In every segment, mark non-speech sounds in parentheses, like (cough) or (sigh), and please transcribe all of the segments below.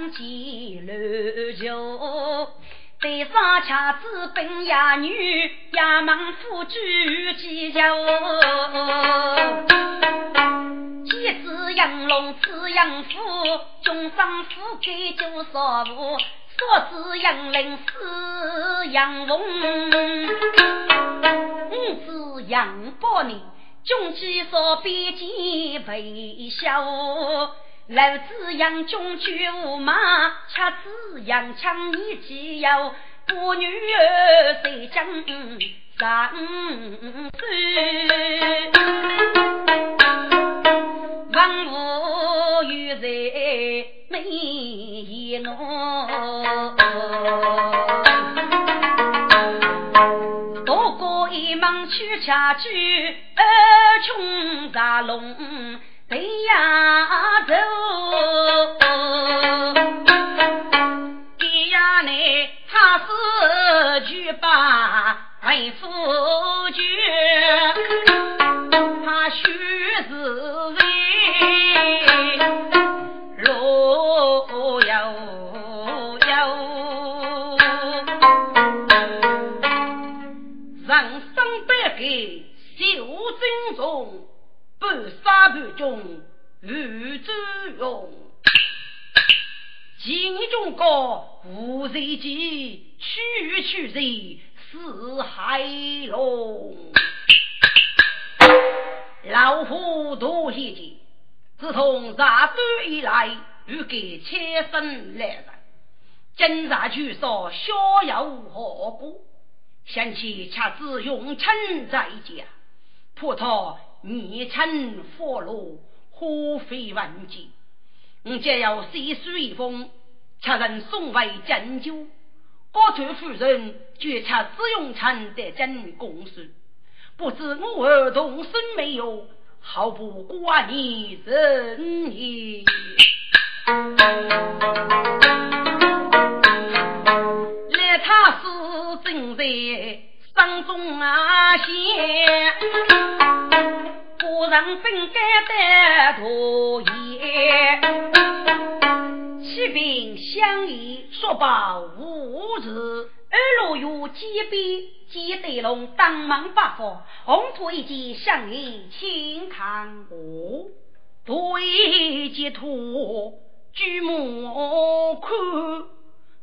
夫人见楼桥，对上恰子本衙女，衙门夫举几桥。妻子养龙，此养虎，终生富贵就少福。说子养灵，死养凤，五子养宝呢，穷妻少边见微笑。老子养穷居无马，恰子养枪年纪幼，不女儿谁将上山？今日据说逍遥何故？想起恰子永春在家，怕他年轻佛路，花费万金。我将要写书一封，恰人送回荆州。高川夫人觉恰子永春的真公事，不知我儿童孙没有。毫不挂你人也，来他是正在山中啊闲，夫人本该得多言，启禀相爷说报无事。二路有几笔，几对龙当门八方，红土一件相宜请看我，对截图举目看，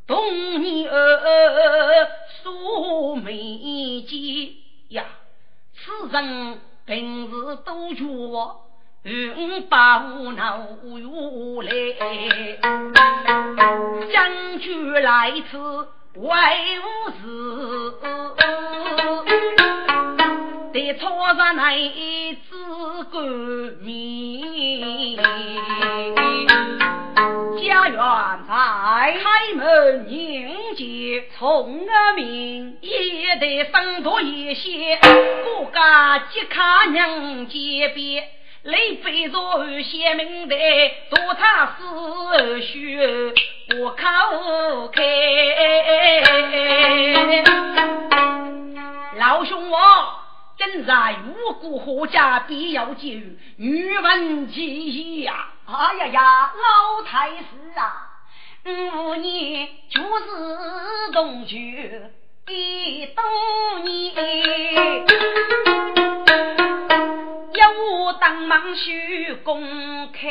冬年儿素眉间呀，此人平时多绝。云把无恼又来，将军来此。为无事，得操着那子冠冕。家园在开门迎接，从儿名也得生多一些。各家即卡娘结别。雷飞若显明的，做他死须不口开。老兄我今在无辜何家必要救，女闻其呀！哎呀呀，老太师啊，五年就是同居一多年。要我当忙须公开，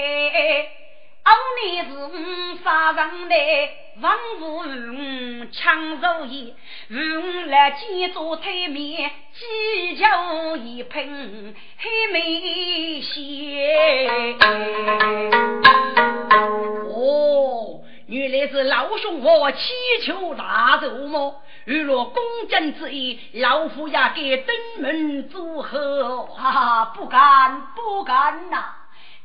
你是杀人的王府五抢手艺，五来几桌台面，几酒一瓶黑梅仙。哦，原来是老兄我祈求大寿么？如若公正之意，老夫也该登门祝贺。哈哈，不敢不敢呐！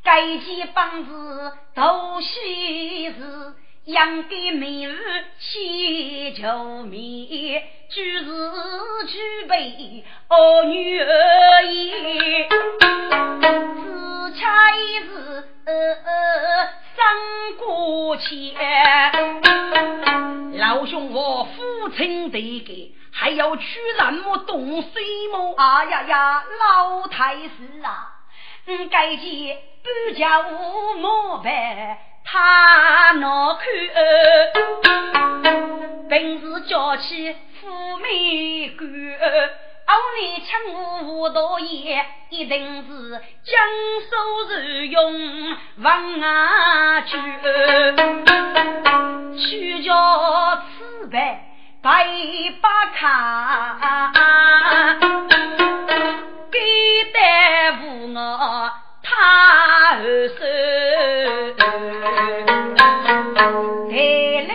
该几房子都喜事，养给美儿祈求面，举是。举备儿女而已，只差一日生过钱。老兄，我父亲得给，还要取什么东西么？啊呀呀，老太师啊，嗯，该记。不叫我莫办，他脑壳，平时叫起富美官，偶你抢我无道爷，一定是江苏受用王啊去，去叫此辈白把卡，给大夫我。他二手带来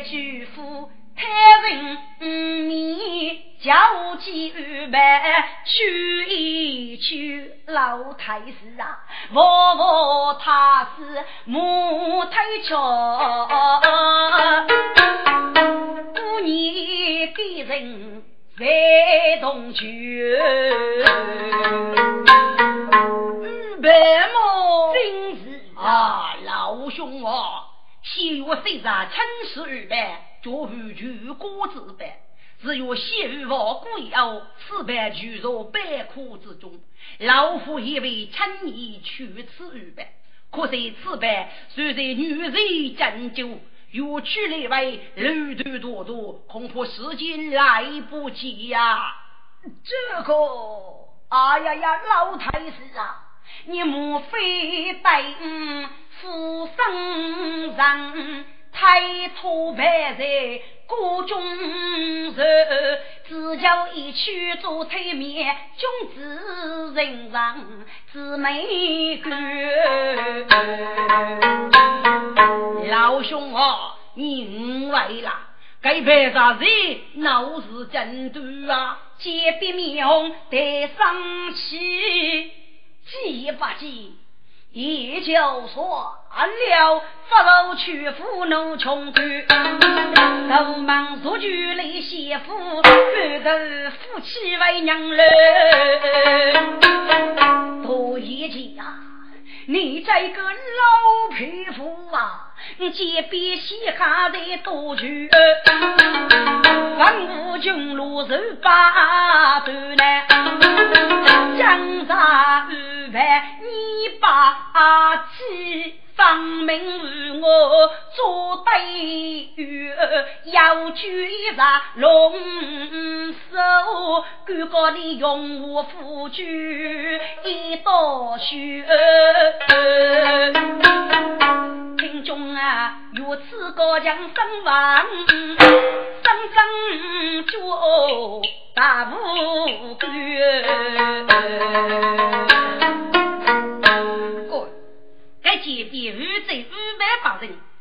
巨富，太人面叫起二百去一去，老太师啊，我我他是木头桥，过年给人在东区。白毛？真是啊，老兄啊，七月三日春十二百，叫完全锅子办。只有西域王贵后，此般聚入百苦之中。老夫以为轻易取此二百，可惜此般虽然女人针灸，若取来为路途多多，恐怕时间来不及呀。这个，哎呀呀，老太师啊！你莫非等富生人太托拜在国中人，只叫一曲做推面，君子人上姊妹歌。老兄啊，你误会了，该拜啥子？闹事真多啊！见别面红得生气。记不记？也就算了，不如去赴农穷苦，都忙做局里媳妇，干得夫妻为娘了。多一姐啊，你这个老匹夫啊！借笔写下的多久？文武军路受八段呢，江山安排你把气。方明与我做对月，要举一把龙手，赶过你用我夫君一刀血。听众啊，如此高强声望，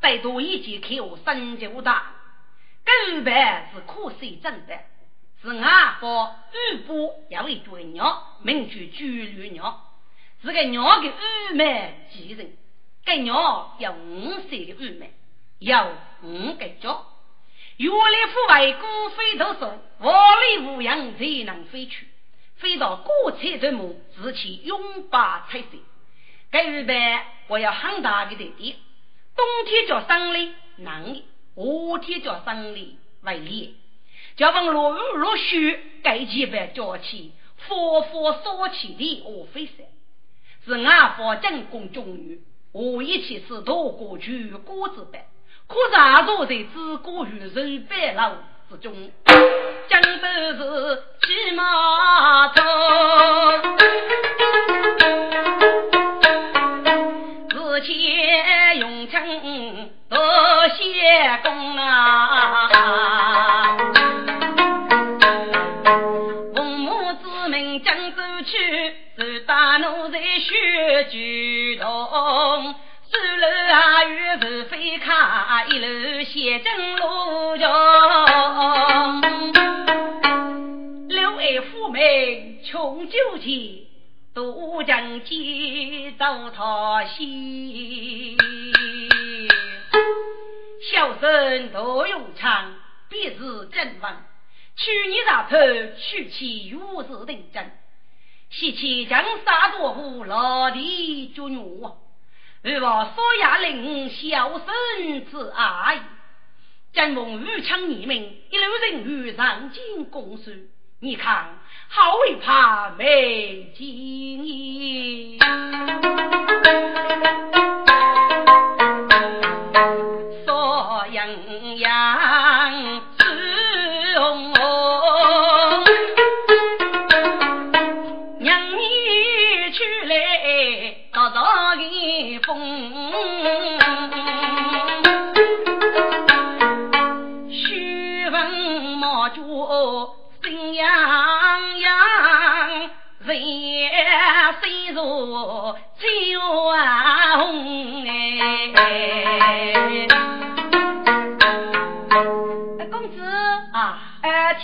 百多一件口生就大。该五百是可惜真的，是外方五波要为追鸟，名取巨驴鸟，是个鸟的五枚几人。该鸟有五岁的五枚，有五个脚。原来父外孤飞头手，我力无恙才能飞去，飞到过车之母，自其拥把彩色。该日本我要很大的地点，冬天叫生理冷的，夏天叫生理为烈。叫问落雨落雪，该几百叫起，佛佛烧起的我飞山，是俺方进攻中原，我一起是多过去锅子班，可是坐在自古与人白楼之中，江都是骑马走。公啊，父母之命将走去，是大奴才血举动。走楼啊，月是飞卡一楼写真路中。六爱父命穷酒钱，渡江去走桃溪。小生杜永昌，必是正文。去年大头娶妻如是定真，西岐将杀多户，老地作孽。而我所亚令小生之爱，正逢武昌年明，一路人与上京公书，你看好为怕没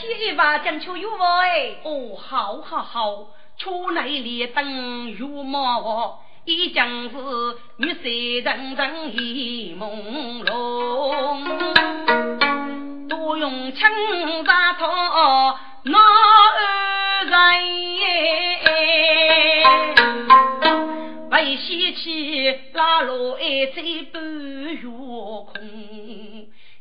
见。讲求有哎，哦，好好好，出来连灯如毛，一将是女色人人意朦胧，多用青纱套那二人，为喜气拉罗一嘴半月空。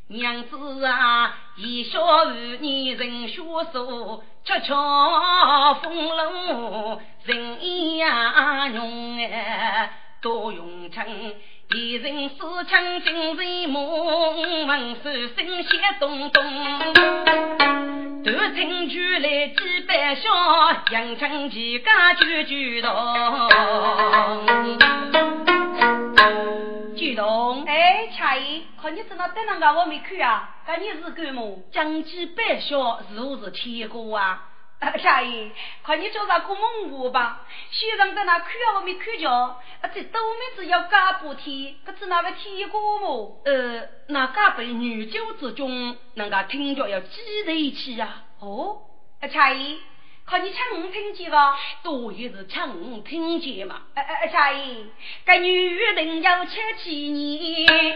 娘子啊，一小妇女人学说，悄悄风露人呀浓哎，多用情，一人思亲精神梦，闻手声写咚咚，断情句来几百笑，扬情几家句句动。举动，哎，恰姨，看你怎么等那个我没去啊？赶你是干么？将计百晓，如是天哥啊！(laughs) 恰姨，看你叫啥过蒙古吧？先生在那去啊，我没去着。这都没只要干不天，可是那位天哥么？呃，那家被女酒之中，人家听着要记在一起啊。哦，恰姨。看你抢我听见吧，多也是抢我听见嘛。哎哎哎，差姨，这女人要吃几年？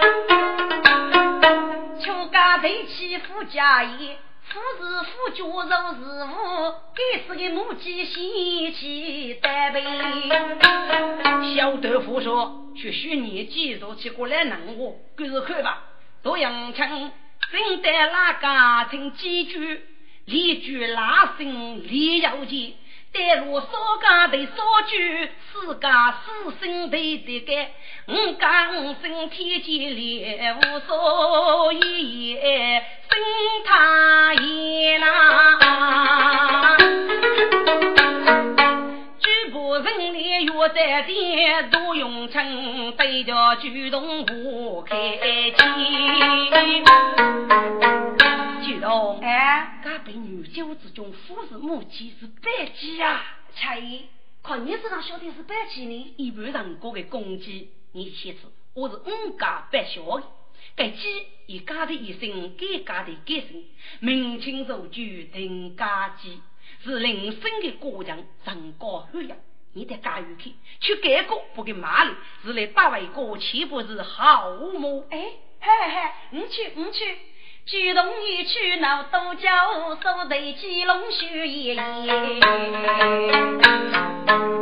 出家得妻夫家业，夫是夫家肉是物，该是个母鸡贤妻单位。小豆腐说：“去许年纪若去过来弄我，赶是看吧。多阳城，正在那家听几句。”连句拉声连要紧，待如少家的少句，自家四声对的干，五家五声天机连无所依，生他言呐。人脸月在天，杜永成对着举动不开心。哦，哎，噶被女九之中，夫是母鸡是白鸡啊！差姨，看你身上晓得是白鸡呢？一般人过的公鸡，你先吃。我是五家白小的，该鸡以家的一生，该家的改生，明清受举定家鸡，是人生的过程，人高血压，你得加油去，去改过不给骂你，是来打外国，岂不是好么？哎，嘿嘿，你去，你去。举动一去闹多叫，手头鸡笼血爷爷。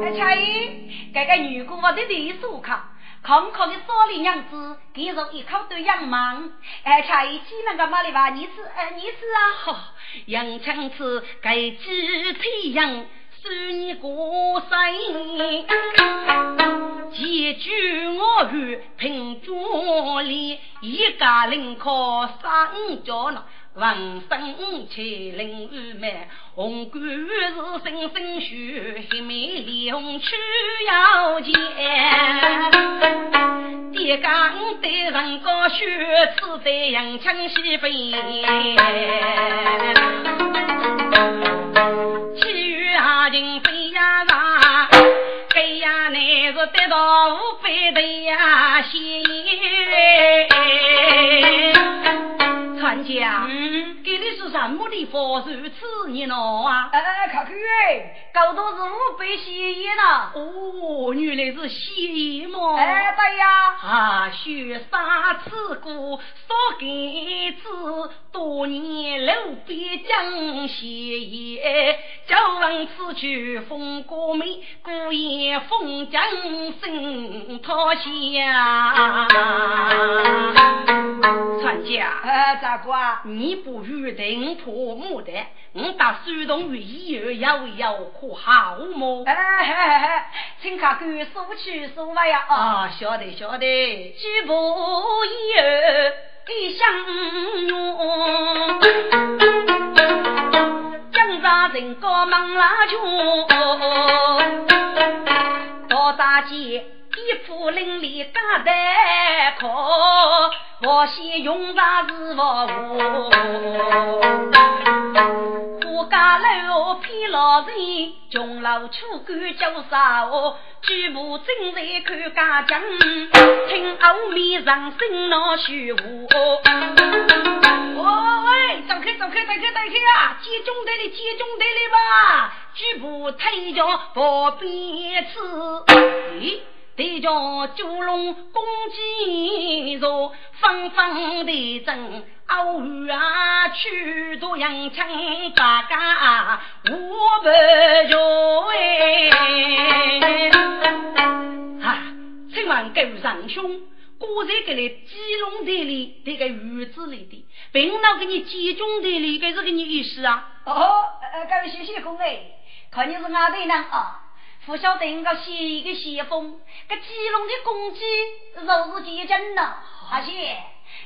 哎，恰姨，这个女姑我的地书卡，空空的少林娘子，给人一口都养忙。哎，恰姨，鸡那个马里话，你吃，哎，你吃啊？好，养枪吃，给鸡腿养。是你过生，几句我语凭脚力，一家人靠三脚呢。闻声起灵雨满，红冠是声声血，黑眉脸红去腰间。爹刚对人高血，此在阳枪西飞。情飞呀上，给呀那来到五百的呀，谢参加，嗯，给你是什么的佛如此热闹啊？哎，看看哎，搞多是五百谢烟呐。哦，原来是谢烟嘛。哎，对呀。啊，雪山此故少给子，多年路边将谢烟。叫问此去风过美，故言风将生讨下。参加，哎，你不预定破木的，我打手动于以后要要可好么？哎嘿嘿嘿，请客官说去说来呀！啊，晓得晓得，举步一儿给相拥，江上人高忙拉穷，到大街。衣服凌厉干得可，我先用上是服务。我家楼偏老人，穷老粗干叫啥哦？举步正在看家将，听后面上声闹虚无。哦喂，走开走开走开走开啊！集中队里集中队里吧，举步退脚不边吃。咦？得叫九龙公鸡肉，方方的正，偶遇啊去多阳枪大家我不着哎！啊，请问各位仁兄，刚才给你鸡笼队里这个鱼子里的，并那给你集中队里这是个你意思啊？哦，呃，各位谢谢公哎，看你是哪队呢啊？不晓得个西个西风，个鸡笼的公鸡肉是几斤呐？阿姐，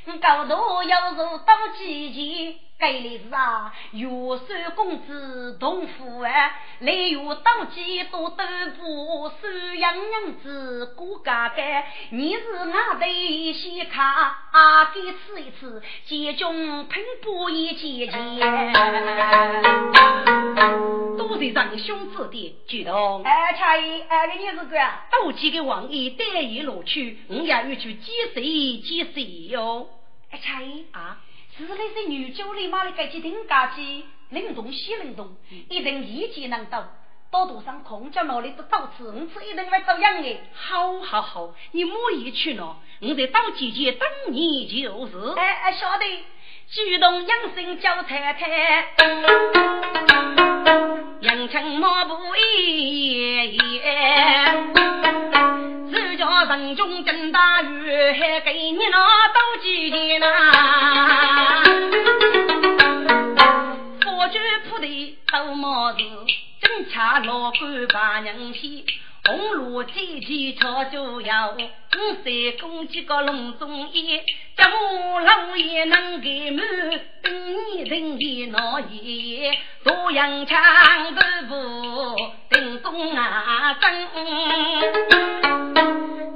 你高头要肉到几斤？该的是啊，月收工资同父啊，来月当几多豆腐，收洋娘子过家家。你是俺的西卡，啊给吃一吃，集中拼搏一节节。多谢长兄指点，举动。哎，差役，哎，给你是个？斗鸡的王爷带一路去，我也要去接谁接谁哟。哎，差役啊。是那些女酒里买的这几顶家鸡，冷冻西冷冻，一定一级能到。到路上空叫哪里都到此，我吃一顿来照样的。好，好，好，你莫意去了，我在到姐姐等你就是。哎哎，晓得，主动养生叫太太，养成马步一人中真大雨，还给你那斗几钱呐？佛具铺的都么子，正恰老官把人骗。红炉再起炒猪腰，五三公鸡个笼中烟，家母老爷能给满，等你等的闹爷爷，大洋枪豆腐，等公啊蒸，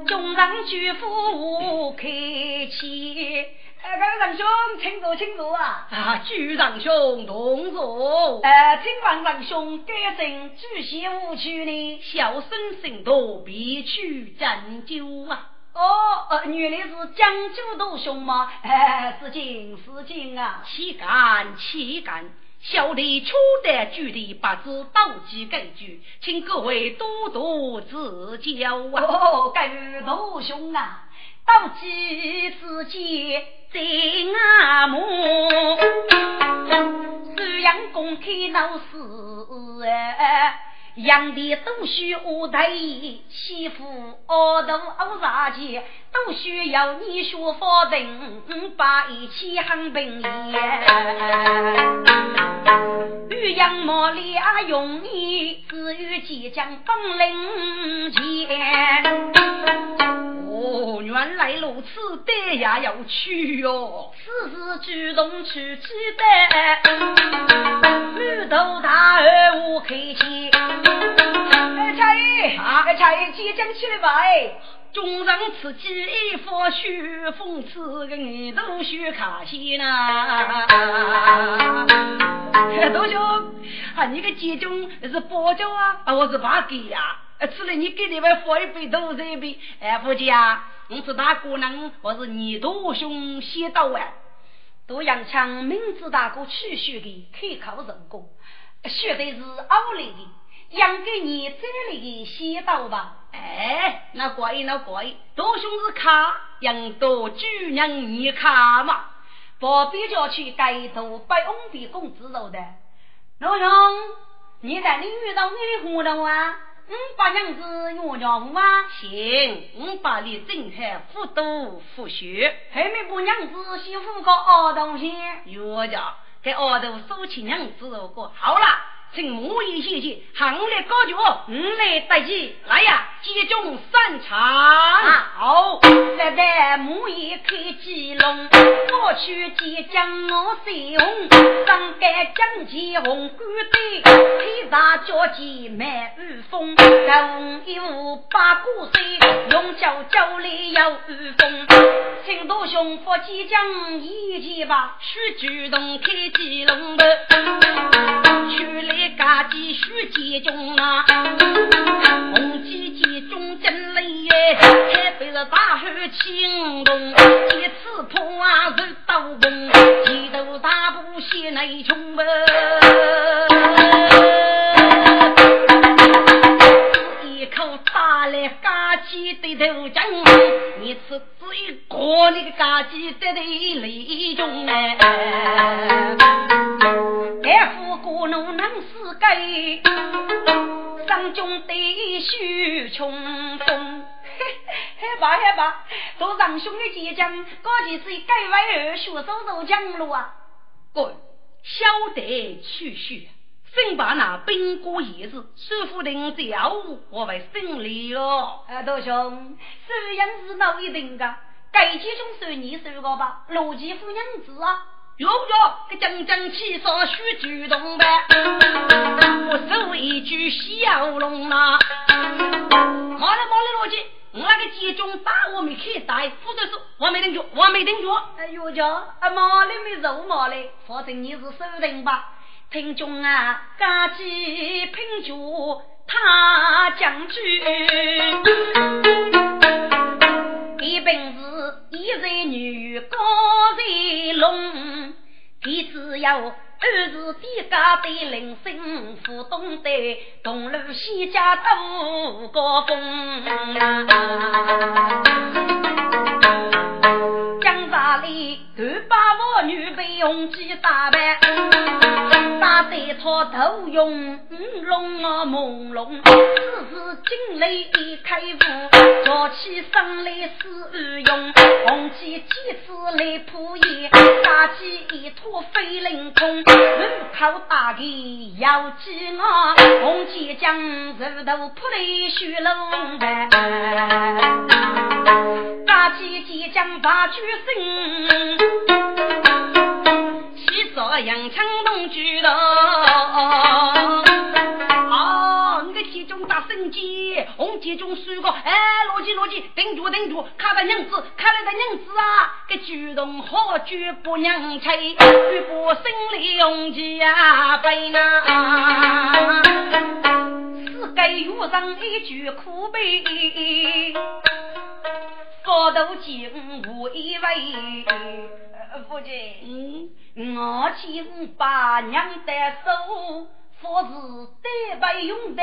中上举夫开启。哎，各位仁兄，请坐，请坐啊！啊，朱仁兄，同坐。呃，请问仁兄，该正主席无趣呢？小生行多，必去针灸啊！哦，呃，原来是江州大兄吗？哎，是敬是敬啊！岂敢岂敢！小弟初得举的不知道几根据，请各位多多指教啊！哦，该大兄啊！到几之间在阿母，虽然公开闹事，养的都需我带媳妇，熬头熬茶钱，都需要你学法定，把一起很平与杨毛俩用你，只有即将本领前。哦，原来如此，得也要去哟。此事主动去记得，女头大儿我开心。哎，差役，哎，差役，即将起来吧？哎，中人此计一副虚讽刺，个你都须卡西呐。大兄，啊，你个集中是包教啊？啊，我是八给呀。吃了你给你们喝一杯都是一杯。哎，夫妻啊，我是大姑娘，我是你多兄先到啊。杜阳强明知大哥去学的，开口成功，学的是奥利的，养给你这里的先到吧。哎，那怪那怪，多兄是卡养多主人你卡嘛？不必叫去街头百翁的公子肉的。老兄，你在你遇到你的活动啊？嗯，把娘子约家务啊？行，五把你正海复读复学，还没把娘子媳妇个儿童先约家给儿童收起娘子个好了。请母仪谢谢，行列高举，五来得起，来呀，集中三场。好，来来母仪开鸡笼，过去即将我随红，上盖将旗红冠带，披上脚尖满雨风，红衣服八股水，用脚脚里有雨风。请大兄夫即将一起吧，须主动开鸡笼的，去来。家鸡须集中啊，红鸡集中真累耶，开背着大汉青龙，一次破啊是刀锋，几头大步血内冲啊，一口打来家鸡的头浆，你吃只一个那个家鸡的头泪中哎。我怒能死给，上中对须冲锋，嘿吧嘿吧，做长兄的姐将，高几岁改为二学手走江路啊！滚，晓得去去，先把那兵过一日，师傅定教我为胜利哦。啊，大兄，虽然是闹一定的，该几种算你收个吧，罗继夫娘子啊。哟哟，个将将气少须举动呗，我手一句小龙啊，马来马来罗辑，我那个集中打我没去打，负责说我没听住，我没听住。哎哟叫啊马来没肉马来，反正你是收人吧，听中啊，家鸡拼住他将军，一本事一男女高才龙。你只要二是低家的铃声，不懂得东路西家都高峰。江沙里断把我女被红旗打败，打得草头用龙啊朦胧，是惊雷一开悟，叫起声来使用，红旗几次来扑野，杀鸡一坨飞凌空，路口打的要击我，红旗将石头扑来血龙盘，杀起即将把举声，西朝阳城东举头。集中输个，哎，逻辑逻辑，顶住顶住，看到娘子，看到的娘子啊，个举动好绝不娘吹，绝不胜利红旗呀飞呐，是给遇上一句苦悲。高头见无一位，夫君，我请把娘的手，佛是得不用的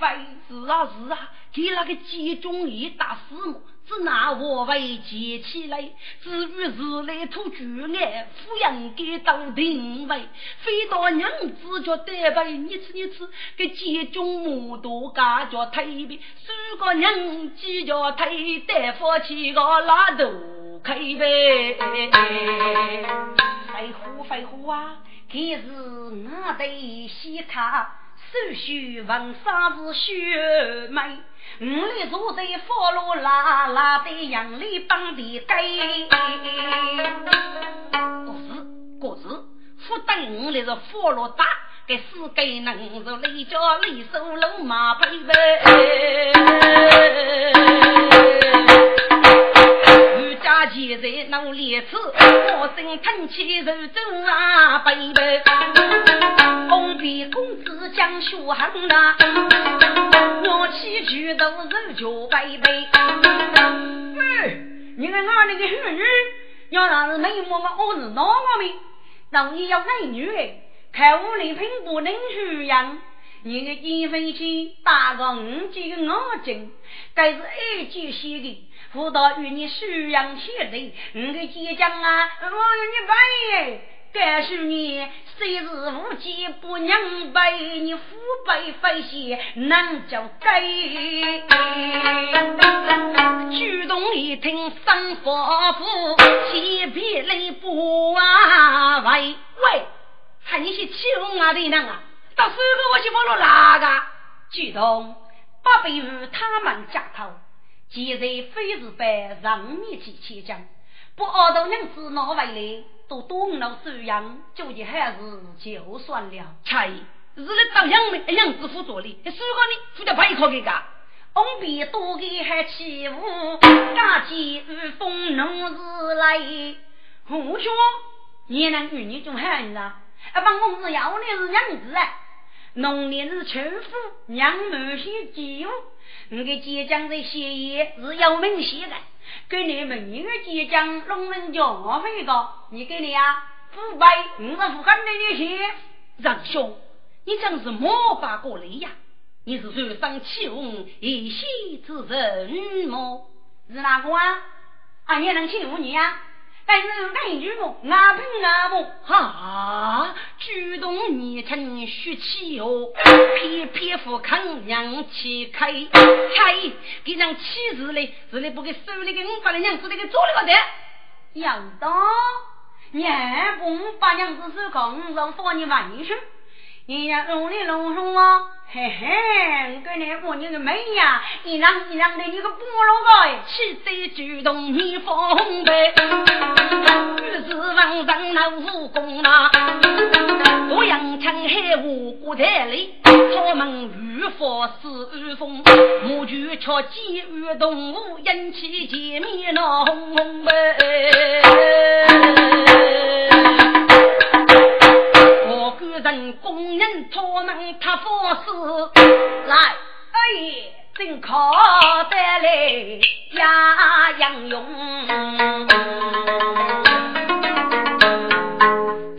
非。是啊是啊，给那个集中一打死我。只拿我为接起来，至于是来土巨爱，抚养给当定位，非到娘子叫得背，你吃你吃，给集中母多家叫推背，数个娘子叫推得夫妻个拉肚开背，(laughs) 废话废话啊，可是我得先看。手续文沙是血脉，五里坐在佛罗拉拉的杨里帮的根。可是可是，不等五里是佛罗达，给四个能是雷家雷手龙马配备。家前在努力吃，我生腾起手中啊背背。红皮公子将血恨呐，我举头手脚背背。哎，你看俺那个妇女，要让是美貌嘛，我是哪个命？让你要美女，看我礼品不能虚样。你个金飞机打个五级的眼睛，该是二级写的，辅导与你收养起来。你个姐讲啊，我有你白耶，该是你虽是无计不娘白，你父辈非些难叫该。举动一听三夫妇，气皮泪不啊喂喂，喊你去欺负我的人啊！到时候我去帮了哪个？举动不必与他们夹头，既然非是被人面去牵讲，不熬到娘子拿回来，都多了收养，究竟还是就算了。才是来当杨梅杨子辅助的，谁说呢？负责配合给个，翁比多给还欺负，家鸡与风农日来，胡说！你能与你做汉子啊？啊，帮公子要的是娘子啊！农历是秋夫，娘母些祭物，你个结将在写业是要明写的。给你们一个结将，龙人叫费个，你给你啊，腐败，你是不干的那些。让兄，你真是魔法过来呀！你是受伤气红一息之人么？是哪个啊？啊，也能欺负你呀？但是俺举目，俺凭俺目，哈！主动你成血气哟，偏偏不肯娘气开开，给人气死嘞！是嘞，不给手里给五百的娘子，那个做了个的，要得娘不把娘子手扛，让放你玩去。人家弄里弄什么？嘿嘿，我跟你过你个妹呀！一让一让的，你个菠萝盖，气势举动你风背，于是王上那武功呐，洛阳城海无国在里，他们御佛是御风，母举却机遇动物，引起见面那轰轰工人托门他佛事来，哎真可得来呀杨勇，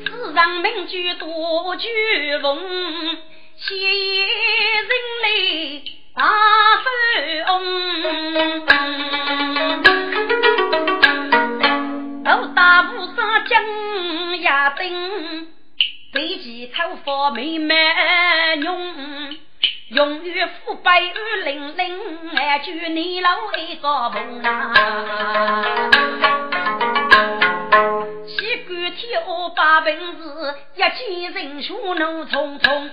世上名句多句风，谢人来大富翁，都大菩萨将呀灯。飞机草佛美满用，用于腐败与零零，还就你老一个梦啊！西关天下八本事，一见人数怒匆匆。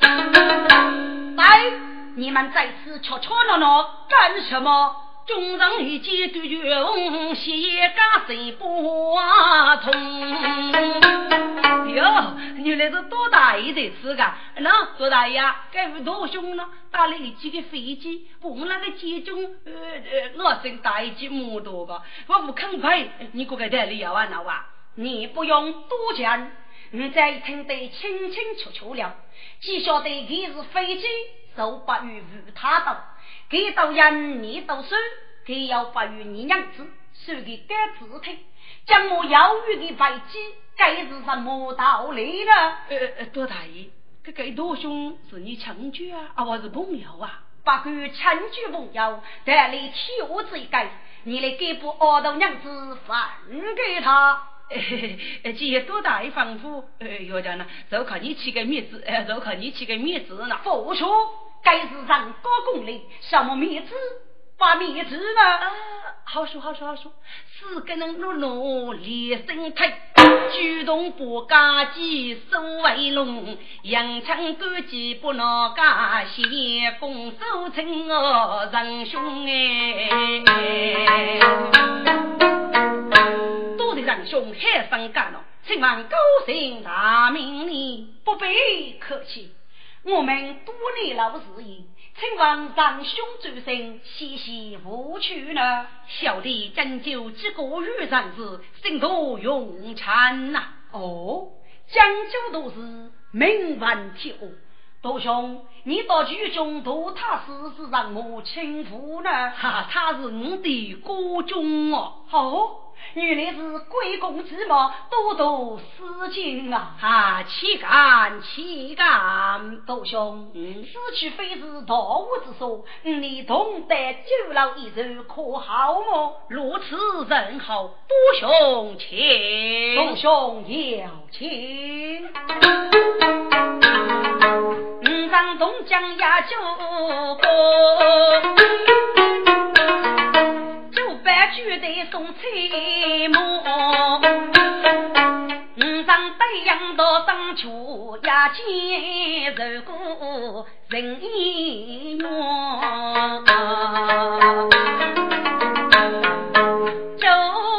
来，你们在此吵吵闹闹干什么？众人一见对决，谢家谁不通？原来是多大爷在此个？那多大爷，该位多凶呢？打了几个飞机，我们那个机中，呃呃，我真大一只摩多个，我不肯赔，你过来带理要啊？那哇，你不用多讲，你再听得清清楚楚了，只晓得他是飞机，受不于与他斗，给到人你都输，给要不与你娘子，输给该自听，将我妖女的白鸡。该是什么道理呢？呃呃，多大爷，这个多兄是你亲戚啊，啊，我是朋友啊。不管亲戚朋友，但你替我这个，你来给不二头娘子分给他。既多大爷吩咐，呃，要讲呢，就靠你起个面子，呃，就靠你起个面子呢。不错，该是上高功力，什么面子？把面子呢？啊，好说好说好说，四个人努努连身腿。举动不家己手为龙，扬长赶集不闹家，先拱手称哦仁兄哎！多谢仁兄海上干了，请问高姓大名你？不必客气，我们多年老事业。请问长兄主身，细细无去呢？小弟针灸几个月长子，心多用产呐。哦，讲究都是名闻天下，杜兄，你到剧中读他是是让我亲父呢？哈，他是我的国君哦。哦。原来是贵公子嘛，多多思敬啊！啊，岂敢岂敢，杜兄，此去非是大误之说，你同得九老一人可好么？如此甚好，杜兄请，杜兄要请。五上东江压酒举得送翠木，五张对阳到上秋，压肩如过人影远。周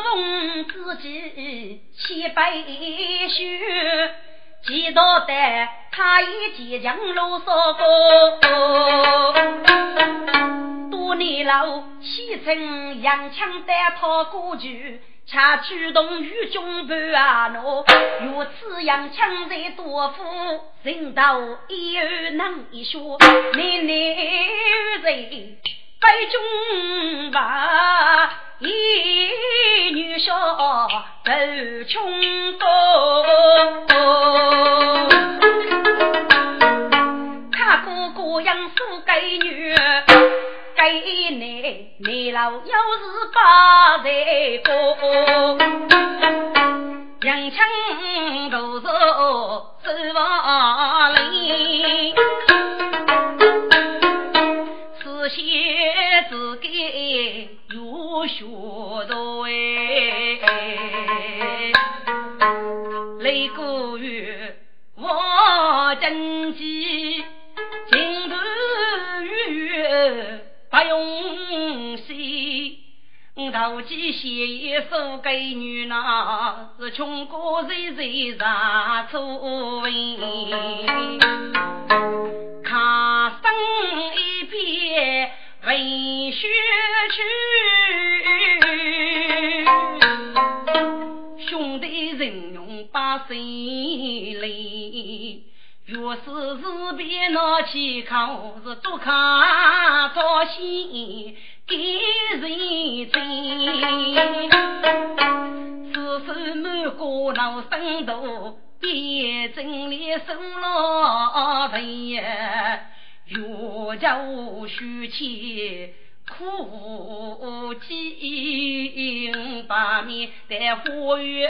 凤自己千杯血，几道得他已即将啰嗦过。多年老，启程扬枪单套过去，恰驱动与军伴啊喏，如此扬枪在多夫，人道一儿能一说，你男人背军吧，一女小走穷高，看哥哥养苏给女。给你，你老要是把在过，人情多少是万里，学多哎，雷过雨，我真记，情不雨。不用西，投机写一首给女郎，是穷苦日日啥错问，看生一片文学去，心里。若是是别拿起口，是多看多心给人真。此时满过脑深度，别真里收了人，若叫虚气。苦尽把面在花园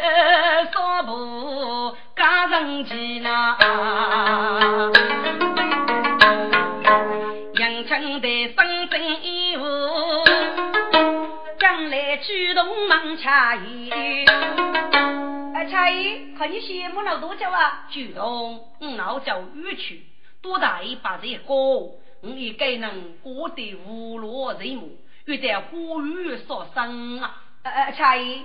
扫步，家人见呐，迎亲的生真衣服，将来举动忙恰意。哎，恰意，看你羡慕了多久啊？举动，我老叫玉去，多大一把这个。我也该能过得无落人母，又在呼吁所生啊！呃呃，差姨，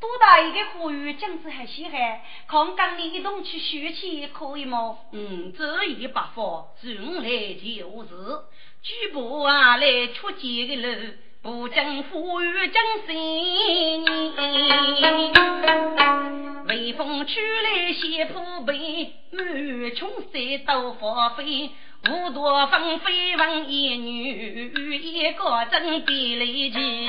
多大一个呼吁，将子还稀罕，看跟你一同去学去可以吗？嗯，这一不法，从来就是，举步啊来出街的路，不将呼吁将心。微风吹来斜坡背，满穷山都花飞。五朵纷飞问一女，一个真的雷奇。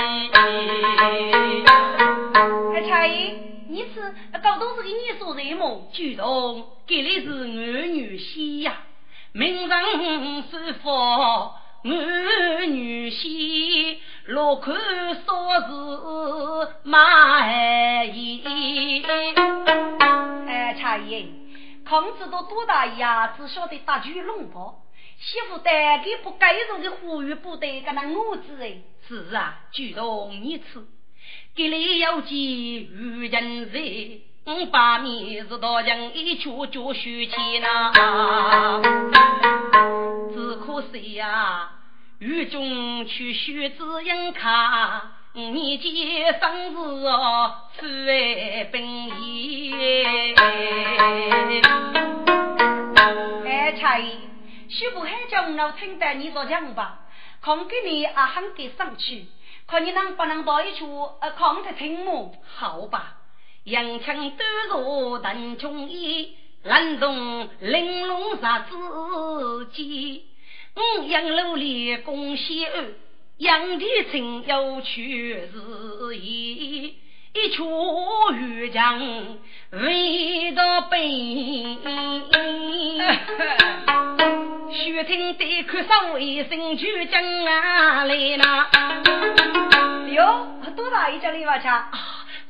哎，差姨，你是高都是给你说什么？举动，给的是儿女婿呀。名人是否儿女婿？落款说是马儿衣。哎，差姨，孔子都多大呀？只晓得打举龙袍。媳妇带给不该入的呼吁部队，跟那我子哎，是啊，举动一次，给你要记遇人在，我把面子到将一曲就续起呐。只可惜呀，狱中去续知音卡，你见生日哦，父爱本意。哎，差。许不还叫我听得你做讲吧，看给你啊喊给上去，看你能不能到一处呃看得听么？好吧，杨枪端坐邓中义，冷冻玲珑杀自己，五杨楼里共西安，杨帝亲要去日意，一曲渔江未到北。须 (laughs) 听得客上一声去将啊来了。哟，多大一家里娃家？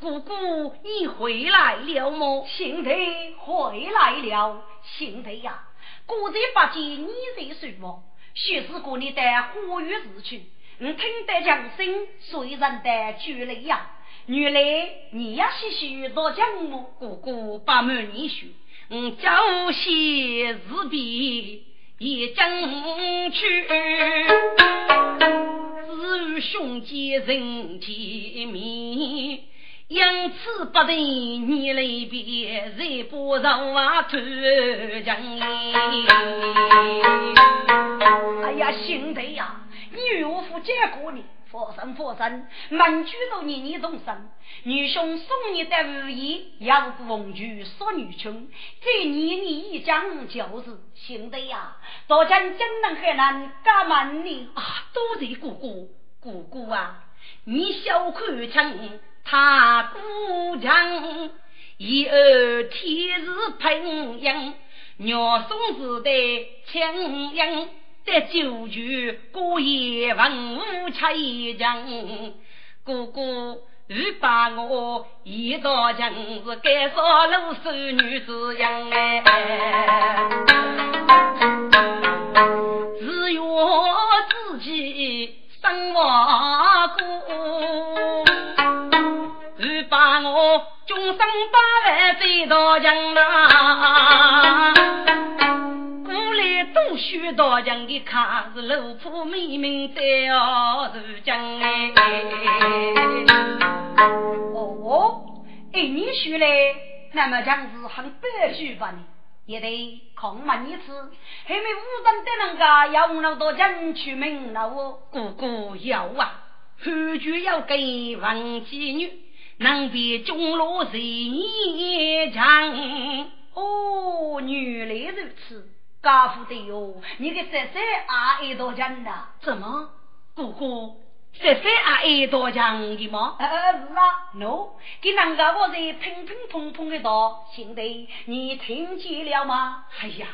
姑姑，你回来了么？兄弟回来了，兄弟呀，姑在不见你在说么？许是过你的花月日去，我听得江声，虽然的距离呀。原来你也是许多江么？姑姑把门你说，我朝夕日比也争取，只与兄姐人见面。因此不得你来别，再不让我投江哎呀，兄弟呀，女夫见过你，佛生佛生，满居都年年同生。女兄送你的如意，要不奉举说女穷，这年你一讲就是兄弟呀，大家江南海南干满你啊！多谢姑姑，姑姑啊，你小看成。他姑娘，一儿天日平阳，娘送子的亲娘，得九局过夜文武吃一将。哥哥，你把我一道将是该说露手女子样哎，只愿自己生活过。把我终身把万追到江啊！我来读书到江的卡是路铺明明在哦入江哎！哦，哎，你说嘞，那么讲是很白句吧？你也得抗满一次，还没武装的人家要我们到江去门了哦。哥哥要啊，后句要给王妓女。能比中路谁强？哦，原来如此，家父的哟，你个三三阿姨多强的？怎么，姑姑三三阿姨多强的吗？呃，是啊，no，给人家我在乒乒乓乓的道，兄弟，你听见了吗？哎呀，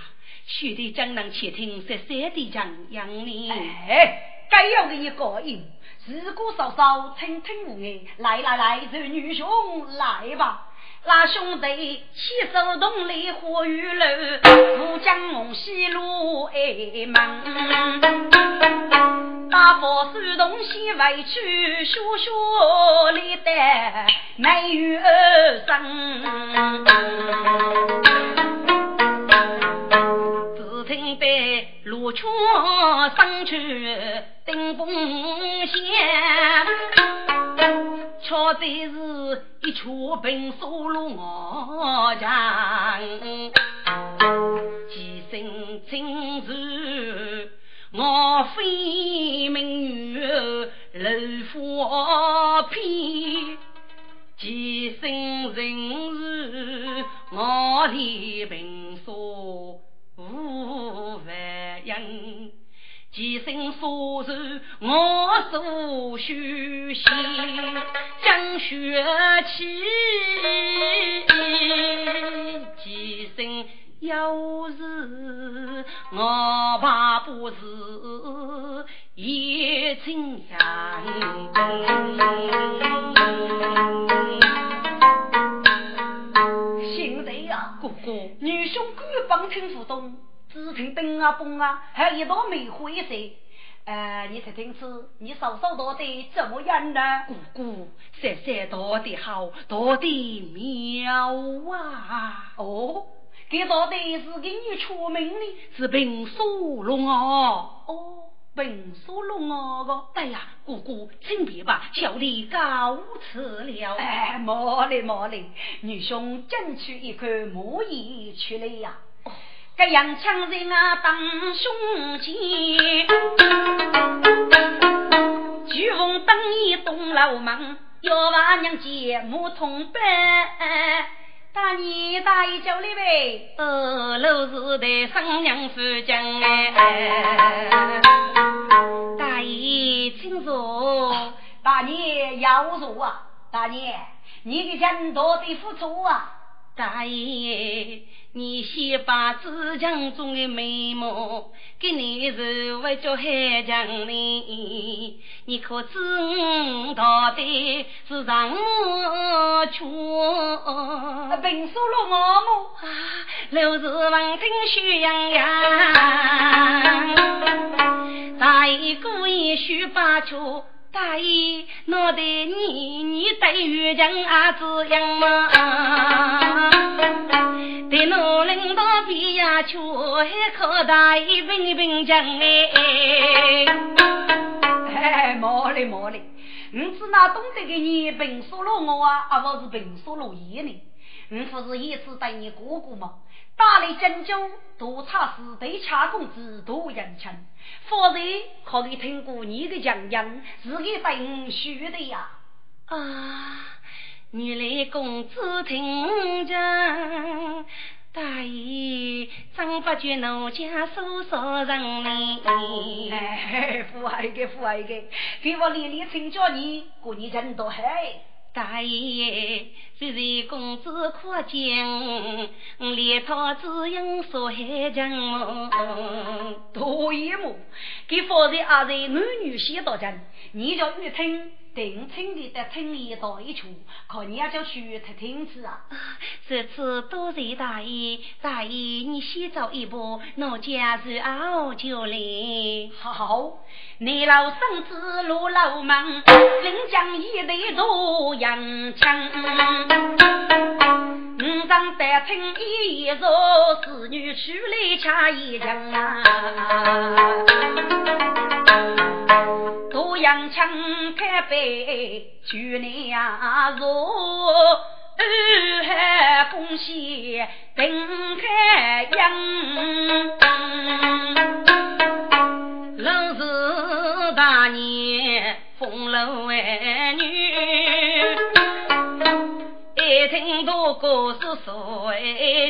兄弟怎能去听三三的讲样呢？哎，该要给你高音。自古嫂嫂称称无碍，来来来，这女兄来吧。那兄弟牵手同来花雨楼，富江虹西路哎门。大佛手动先回去，学学历代美有生。只听得罗圈上去顶风险，巧在是一曲平沙路我唱，几声今日我非名誉楼花片，几声人日我的平沙无万应。几声说愁，我所修行，将血气。几声有时，我怕不是也情样。兄弟呀，哥哥，帮听不懂。只听灯啊崩啊，还有一道梅花色。呃，你才听次，你嫂嫂到底怎么样呢？姑姑，三三到底好，到底妙啊！哦，这到底是给你出名的，是平苏龙哦。哦，平苏龙哦个。哎呀，姑姑，请别吧，小弟告辞了。哎，莫嘞莫嘞，女兄争取一看，莫意去了呀。这杨枪人啊，当胸前，举风灯一东楼门，幺娃娘接木通班，大年大爷叫你呗，呃，老是的生娘夫讲哎，大爷请坐，大年要坐啊，大年，你的人多得付出啊，大爷。你先把自强中的眉毛给你是为叫海强呢？你可知我到底是让我去？并说了我么？六是闻听喜洋洋，(laughs) 大爷故意许把去。大爷，脑袋你你对于人啊子样嘛？对老领导比呀，却还靠大爷平平讲哎。哎，毛嘞毛嘞，你是那懂得的你平说了我啊，而不是平说了爷呢？你不是一直对你哥哥吗？大理真酒，督察是对恰公子多人情，否则可以听过你的讲言，是给等虚的呀。啊，原来公子听讲，大爷真不觉奴家说说人呢。哎，富爱的富爱的，给我连连请教你，过年人多嗨。大爷，虽然公子可敬，连他只因说海讲多一幕，给放在阿在男女先到家，你叫玉听。定亲的在村里到一处，可你要叫去听听子啊！这次多谢大爷，大爷你先走一步，我家是熬就来。好，你老孙子路老忙，临江一对多洋枪。五丈单听一座，子女出来掐一枪啊！多阳枪开背，去年若二海贡献定开阳，老是大年风楼儿女，一听到故事说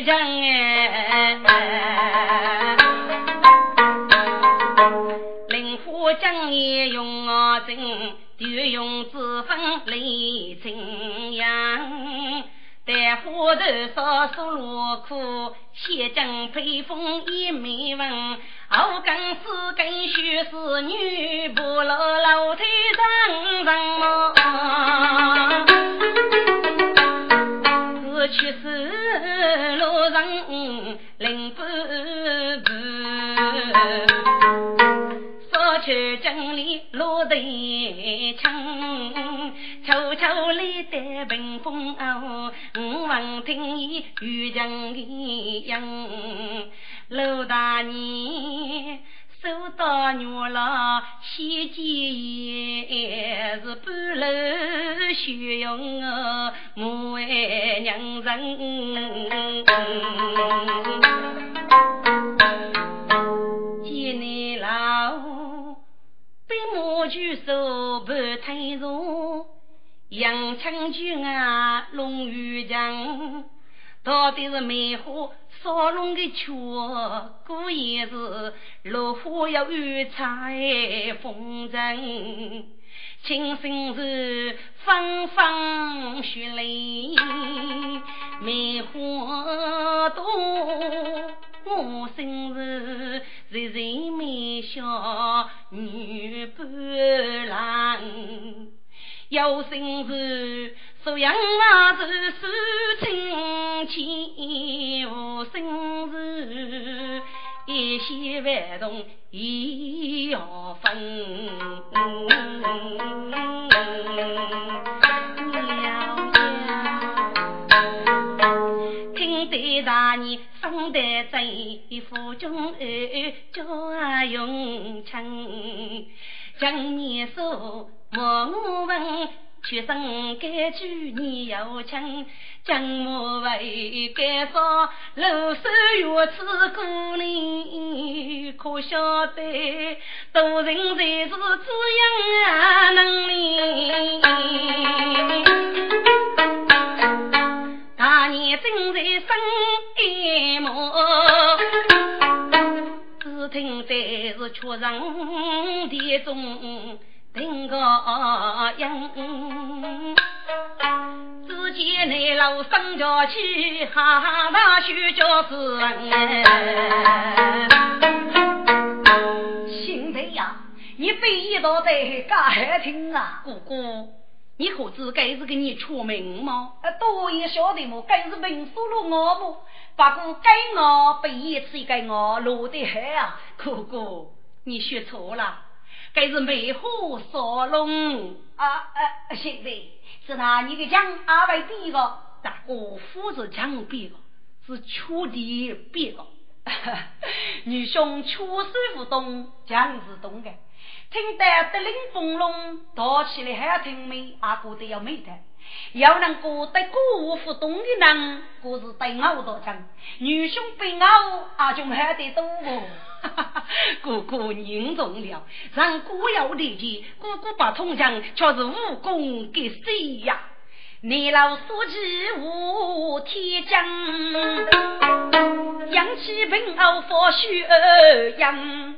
讲哎。将也用我真，就用脂粉来蒸养。待花头烧酥落苦，先将配风一眉纹。后更是更须是女不落楼梯上人么？是去是路上零不去江里落得清，悄悄来得屏风哦，我闻听伊玉强的音，陆大年收到女郎喜结是半路虚荣哦，母爱娘人。见你老。被马驹手半推入，阳春菊啊龙玉江，到底是梅花烧龙的雀，故也是落花要有彩风筝，青生是芳芳雪泪，梅花多。我生日日日美笑女伴郎，有生日说养娃子是亲戚，无生日一些万动一要分。大年生得在府中儿叫永庆，今年说我问，出生该句你有情，今我为该说六十月此过年，可晓得多人才是滋养能力，你正在生一梦，只听在是雀声啼中听个音，只见那老升桥去，哈哈大笑叫是人。心在呀，你杯一道杯，干还听啊，姑姑。你可知该是给你出名吗？呃，多也晓得么？该是文书了我么？不过该我被一次该我落得很啊！哥哥，你说错了，该是梅花烧龙啊！呃，兄弟，是拿你的枪阿为比个？大哥，夫是枪比个，是出的比个。(laughs) 女兄出手不动，枪是动的。听得得令风龙，打起来还听美，阿哥都要美的。要能过得歌舞不动的人，故是对我多强。女兄被我阿兄还得多哦。(laughs) 哥哥凝重了，让哥要理解，哥哥把铜枪却是武功给谁呀？你老书记无天将，扬起平傲佛须儿扬。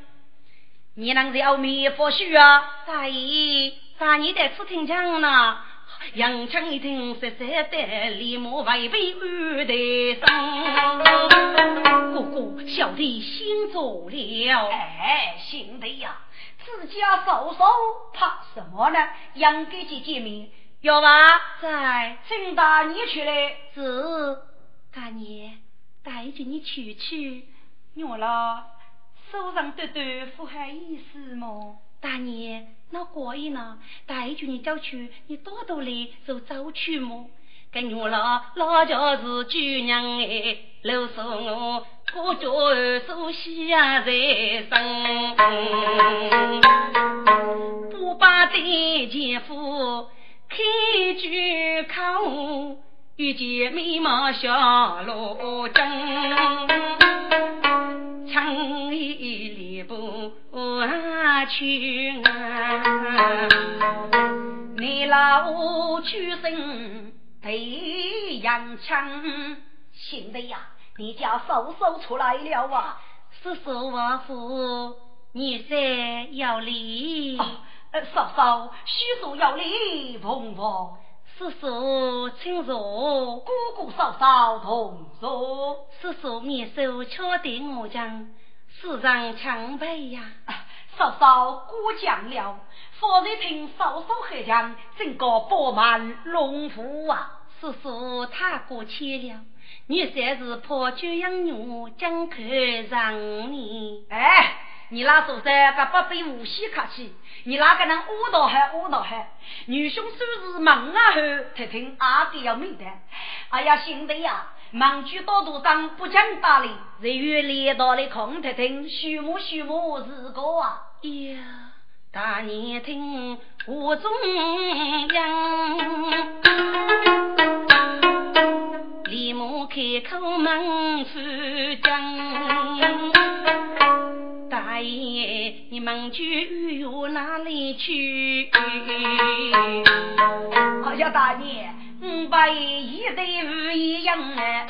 你能在后面佛书啊？大爷，大爷在此听讲呢。杨强一听，实在的，立马违背二代生。哥哥，小弟心足了。哎，兄弟呀，自家嫂嫂怕什么呢？杨哥姐见面，要吧？在，请大爷去嘞。是，大爷带着你去去。我了。手上堆堆符还意思么？大爷，那可以呢？带着你走去，你多多来就走去么？跟我老老家是姑娘哎，老说我过脚熟悉啊在身，不把对前夫开句口，遇见美貌小罗真。唱一里不去啊！你老屈身对杨枪，兄弟呀，你家嫂嫂出来了啊！叔叔王父，你三要礼。呃，嫂嫂，叔叔要礼，同房。叔叔请坐，姑姑嫂嫂同坐。叔叔面手敲对我讲，世上强辈呀。嫂嫂过奖了，方才听嫂嫂喝讲，整个饱满龙福啊。叔叔太过谦了，你算是破酒养女，将口让你。哎。你那说噻，个不被无锡客气，你那个人误导还误导还，女兄虽是忙啊后，听听阿弟要命的。哎呀，兄弟呀，忙居多多上不讲道理，日月连到的空听听，虚木虚木是个啊。呀，大年听我中央，立马开口问夫讲。大爷，你们去又哪里去？哎呀，大爷，五百一对不一样啊！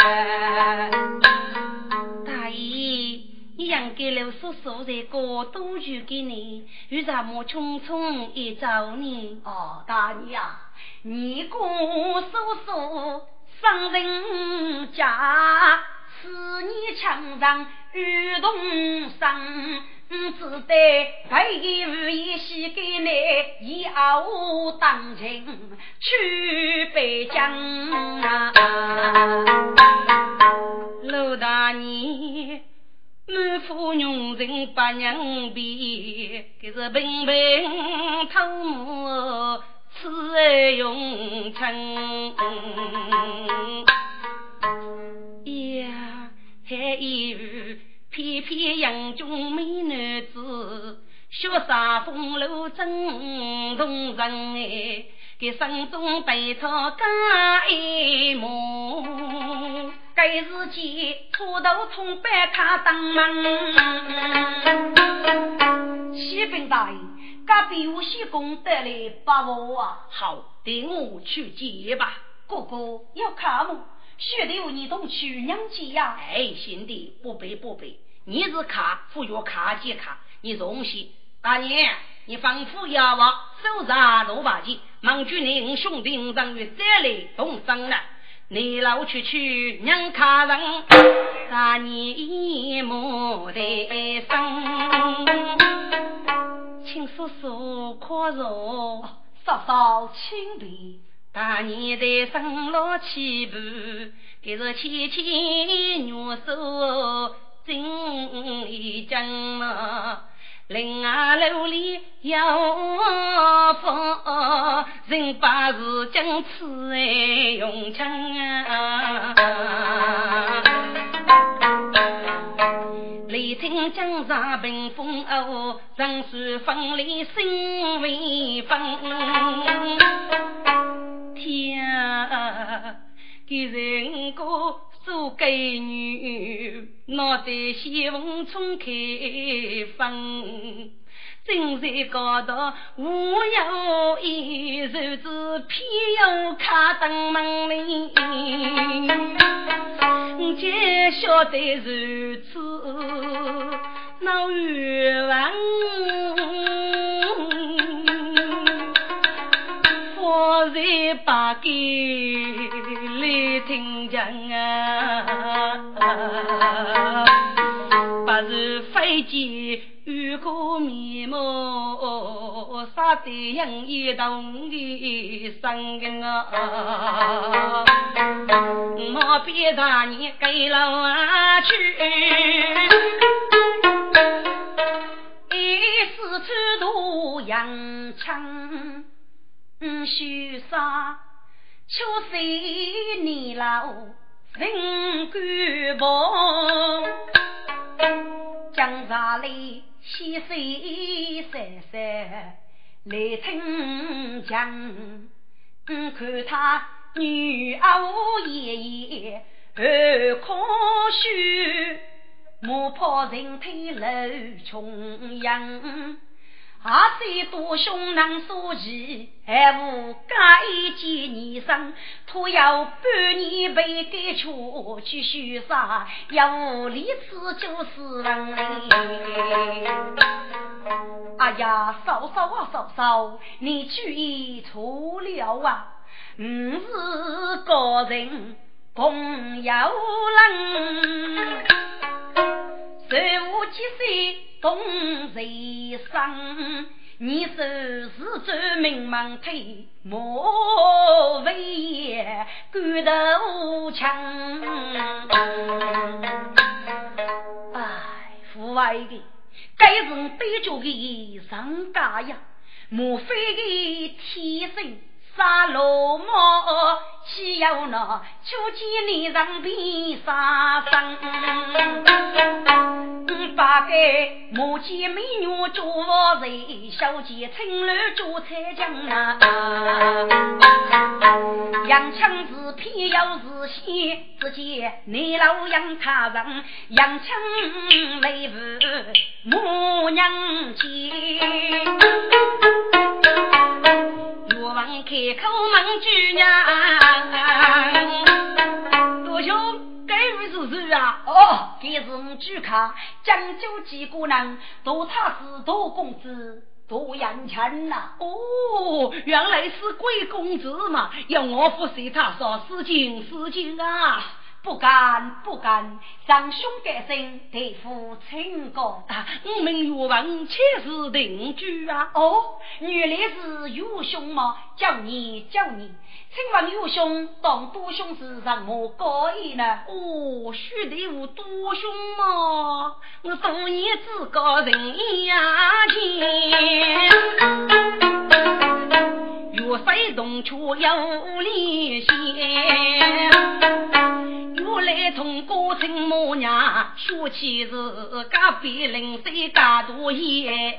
大爷，你养给了叔叔在过多久给你？为什么匆匆一找你？哦，大爷啊，你姑叔叔生人家，思念墙上雨动声。只得白衣无衣洗给你，以后当亲去北疆啊！老大年满腹用人把娘逼，给是平平偷母此爱用成呀，还有。翩翩杨中美男子，雪洒风流真动人哎！给山中百草加一抹，该是见出头从白他当门。启禀大爷，隔壁有些功德来把握啊！好，带我去接吧。哥哥要看我。学的有你都去娘家呀？哎，兄弟，不背不背，你是卡，不要卡即卡，你东西。大娘，你吩咐要我手上罗把剑，忙住你兄弟五人月再来动身了。你老去去娘卡人，大年莫得生。请叔叔宽容，嫂嫂请便。大年的生老七步，给是千千女手真一将嘛。林啊楼里有风，人把是将此爱用枪啊！雷霆江上冰封哦，人世分离心未分。天，给人家。做闺女，脑袋先锋冲开放，正在高头无有一日子偏要卡登门里，只晓得如此闹冤枉，我在把给。来听讲啊！不是飞机遇过面目，杀得人一动的生根啊！我别大你给了去，一时出度扬枪，须杀。秋水你老人干薄，江上里溪水潺潺来听讲。看他女儿爷爷二可羞，莫怕人推楼穷阳。阿三多凶能所及，还无加一件衣裳，徒要半年被赶出去修杀，要无理此就是人哎呀，嫂嫂啊，嫂嫂，你注意错了啊！吾是高人共有人，十五七岁。东谁生？你手是专门忙推莫为也，骨头强。哎，父爱的，该人悲剧的上家呀，莫非的天生杀罗毛？岂有那秋见你人变杀生？八个母见美女做王人，小姐青楼做彩将啊！杨枪是偏要是先，只见你老杨他人，杨枪来扶母娘接。开口问句娘，多兄，该位是啊？哦，这是我主卡讲究几个人，都他是大公子，大杨强呐。哦，原来是贵公子嘛，要我服侍他说失敬失敬啊。不敢不敢，让兄改姓，对付亲哥。我们岳王且是定居啊。哦，原来是岳兄吗？叫你叫你，请问岳兄当多兄是什么高义呢？哦，须得我多兄嘛，我多年自高人呀见。岳飞东出有离线，原来从高城母娘说起是隔壁邻居家多言。